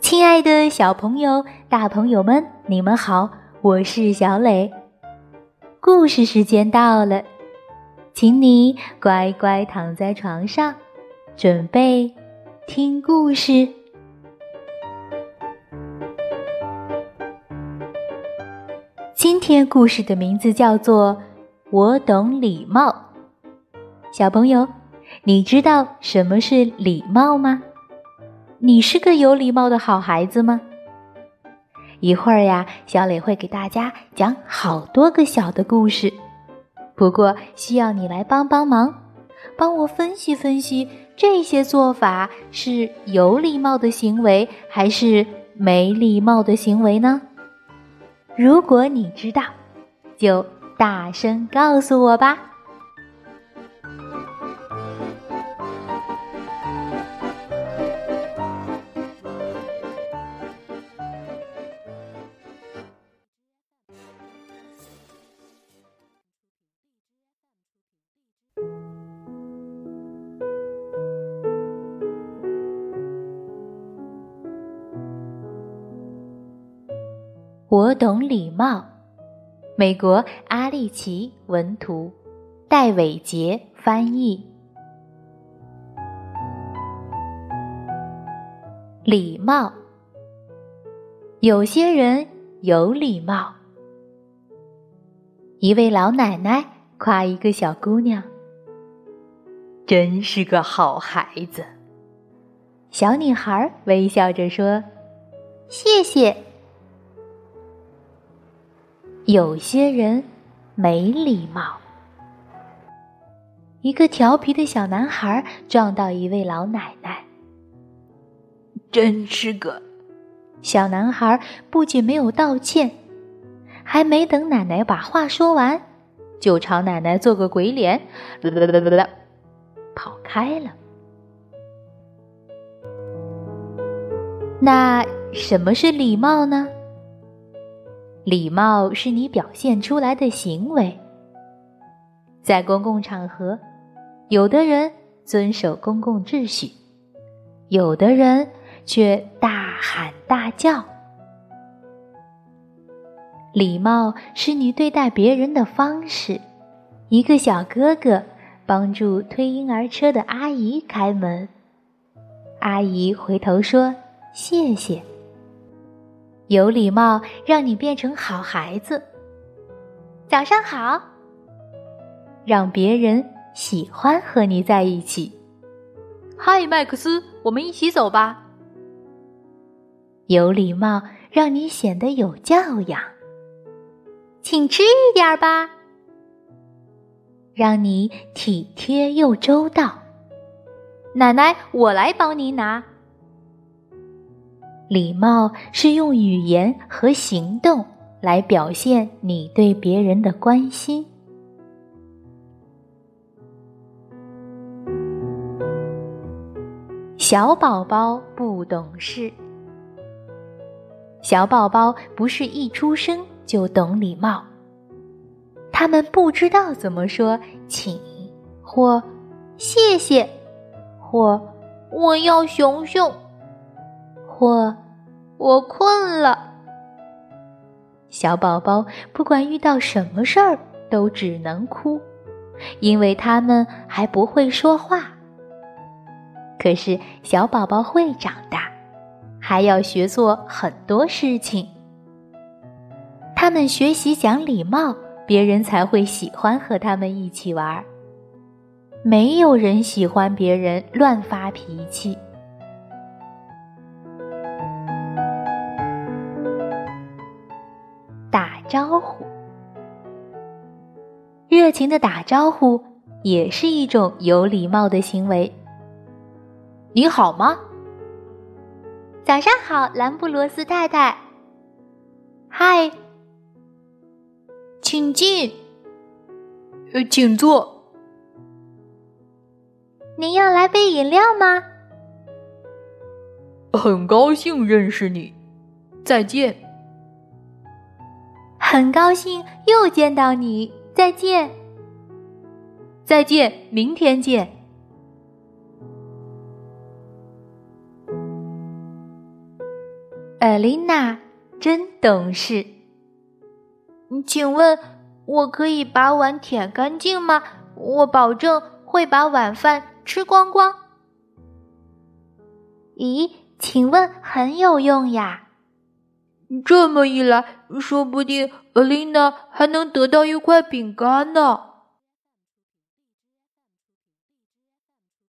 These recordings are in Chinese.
亲爱的小朋友、大朋友们，你们好，我是小磊。故事时间到了，请你乖乖躺在床上，准备听故事。今天故事的名字叫做《我懂礼貌》。小朋友，你知道什么是礼貌吗？你是个有礼貌的好孩子吗？一会儿呀，小磊会给大家讲好多个小的故事，不过需要你来帮帮忙，帮我分析分析这些做法是有礼貌的行为还是没礼貌的行为呢？如果你知道，就大声告诉我吧。我懂礼貌。美国阿利奇文图，戴伟杰翻译。礼貌，有些人有礼貌。一位老奶奶夸一个小姑娘：“真是个好孩子。”小女孩微笑着说：“谢谢。”有些人没礼貌。一个调皮的小男孩撞到一位老奶奶，真是个！小男孩不仅没有道歉，还没等奶奶把话说完，就朝奶奶做个鬼脸，跑开了。那什么是礼貌呢？礼貌是你表现出来的行为。在公共场合，有的人遵守公共秩序，有的人却大喊大叫。礼貌是你对待别人的方式。一个小哥哥帮助推婴儿车的阿姨开门，阿姨回头说：“谢谢。”有礼貌让你变成好孩子。早上好，让别人喜欢和你在一起。嗨，麦克斯，我们一起走吧。有礼貌让你显得有教养。请吃一点吧，让你体贴又周到。奶奶，我来帮您拿。礼貌是用语言和行动来表现你对别人的关心。小宝宝不懂事，小宝宝不是一出生就懂礼貌，他们不知道怎么说“请”或“谢谢”或“我要熊熊”。或我困了，小宝宝不管遇到什么事儿都只能哭，因为他们还不会说话。可是小宝宝会长大，还要学做很多事情。他们学习讲礼貌，别人才会喜欢和他们一起玩。没有人喜欢别人乱发脾气。招呼，热情的打招呼也是一种有礼貌的行为。你好吗？早上好，兰布罗斯太太。嗨，请进。呃，请坐。您要来杯饮料吗？很高兴认识你，再见。很高兴又见到你，再见。再见，明天见。艾琳娜真懂事。请问，我可以把碗舔干净吗？我保证会把晚饭吃光光。咦，请问很有用呀！这么一来，说不定艾琳娜还能得到一块饼干呢。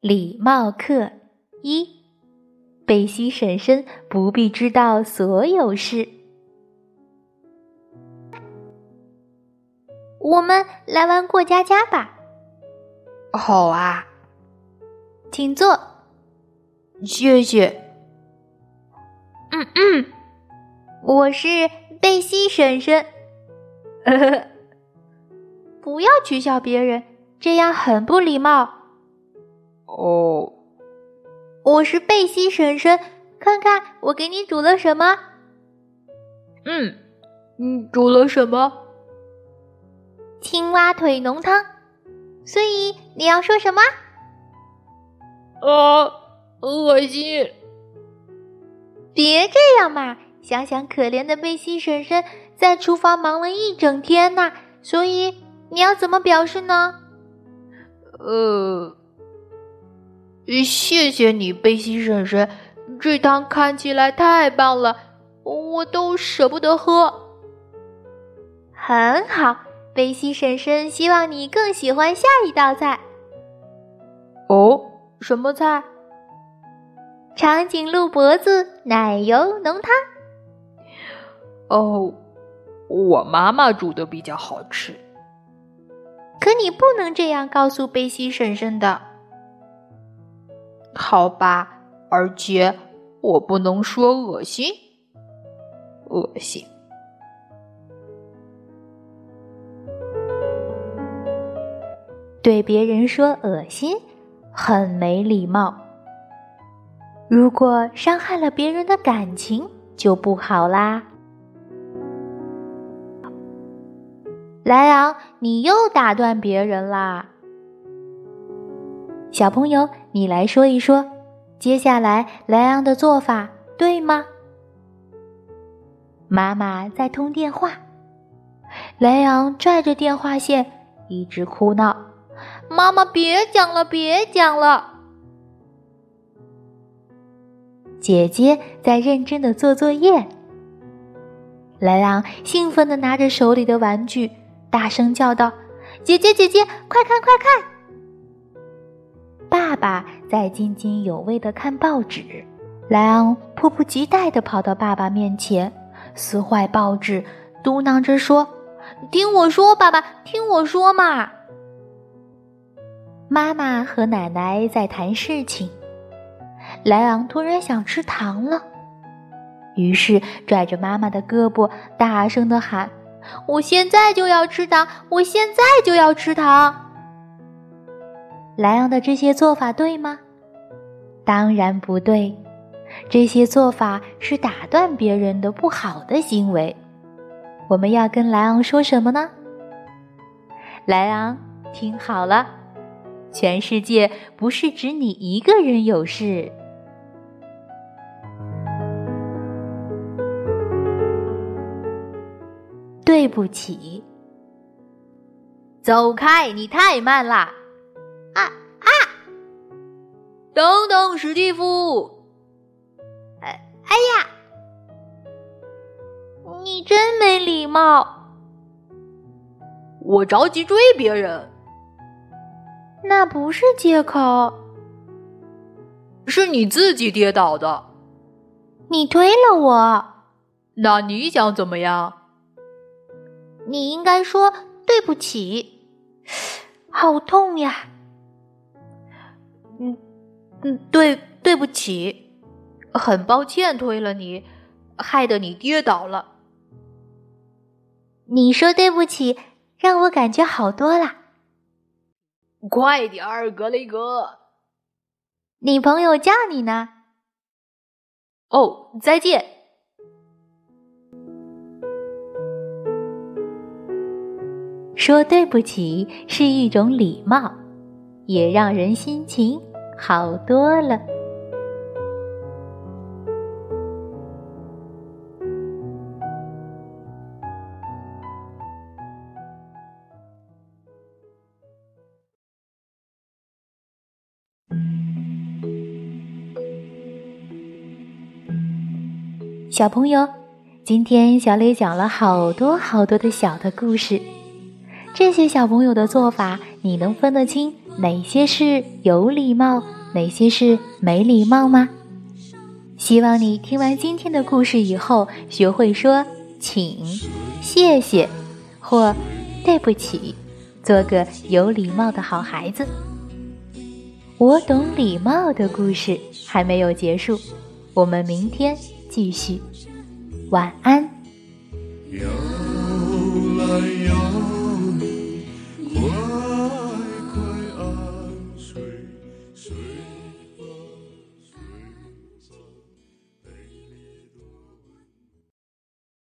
礼貌课一。贝西婶婶不必知道所有事。我们来玩过家家吧。好啊，请坐。谢谢。嗯嗯，我是贝西婶婶。不要取笑别人，这样很不礼貌。哦。我是贝西婶婶，看看我给你煮了什么。嗯，你煮了什么？青蛙腿浓汤。所以你要说什么？啊，恶心！别这样嘛，想想可怜的贝西婶婶在厨房忙了一整天呢，所以你要怎么表示呢？呃。谢谢你，贝西婶婶，这汤看起来太棒了，我都舍不得喝。很好，贝西婶婶希望你更喜欢下一道菜。哦，什么菜？长颈鹿脖子奶油浓汤。哦，我妈妈煮的比较好吃。可你不能这样告诉贝西婶婶的。好吧，而且我不能说恶心，恶心。对别人说恶心，很没礼貌。如果伤害了别人的感情，就不好啦。莱昂，你又打断别人啦！小朋友，你来说一说，接下来莱昂的做法对吗？妈妈在通电话，莱昂拽着电话线一直哭闹：“妈妈，别讲了，别讲了。”姐姐在认真的做作业，莱昂兴奋的拿着手里的玩具，大声叫道：“姐姐，姐姐，快看，快看！”爸爸在津津有味的看报纸，莱昂迫不及待地跑到爸爸面前，撕坏报纸，嘟囔着说：“听我说，爸爸，听我说嘛。”妈妈和奶奶在谈事情，莱昂突然想吃糖了，于是拽着妈妈的胳膊，大声地喊：“我现在就要吃糖！我现在就要吃糖！”莱昂的这些做法对吗？当然不对，这些做法是打断别人的不好的行为。我们要跟莱昂说什么呢？莱昂，听好了，全世界不是只你一个人有事。对不起，走开，你太慢了。啊啊！等等，史蒂夫！哎哎呀！你真没礼貌！我着急追别人。那不是借口，是你自己跌倒的。你推了我。那你想怎么样？你应该说对不起。好痛呀！嗯，嗯，对，对不起，很抱歉推了你，害得你跌倒了。你说对不起，让我感觉好多了。快点儿，格雷格，你朋友叫你呢。哦，再见。说对不起是一种礼貌，也让人心情好多了。小朋友，今天小磊讲了好多好多的小的故事。这些小朋友的做法，你能分得清哪些是有礼貌，哪些是没礼貌吗？希望你听完今天的故事以后，学会说“请”“谢谢”或“对不起”，做个有礼貌的好孩子。我懂礼貌的故事还没有结束，我们明天。继续，晚安。摇来摇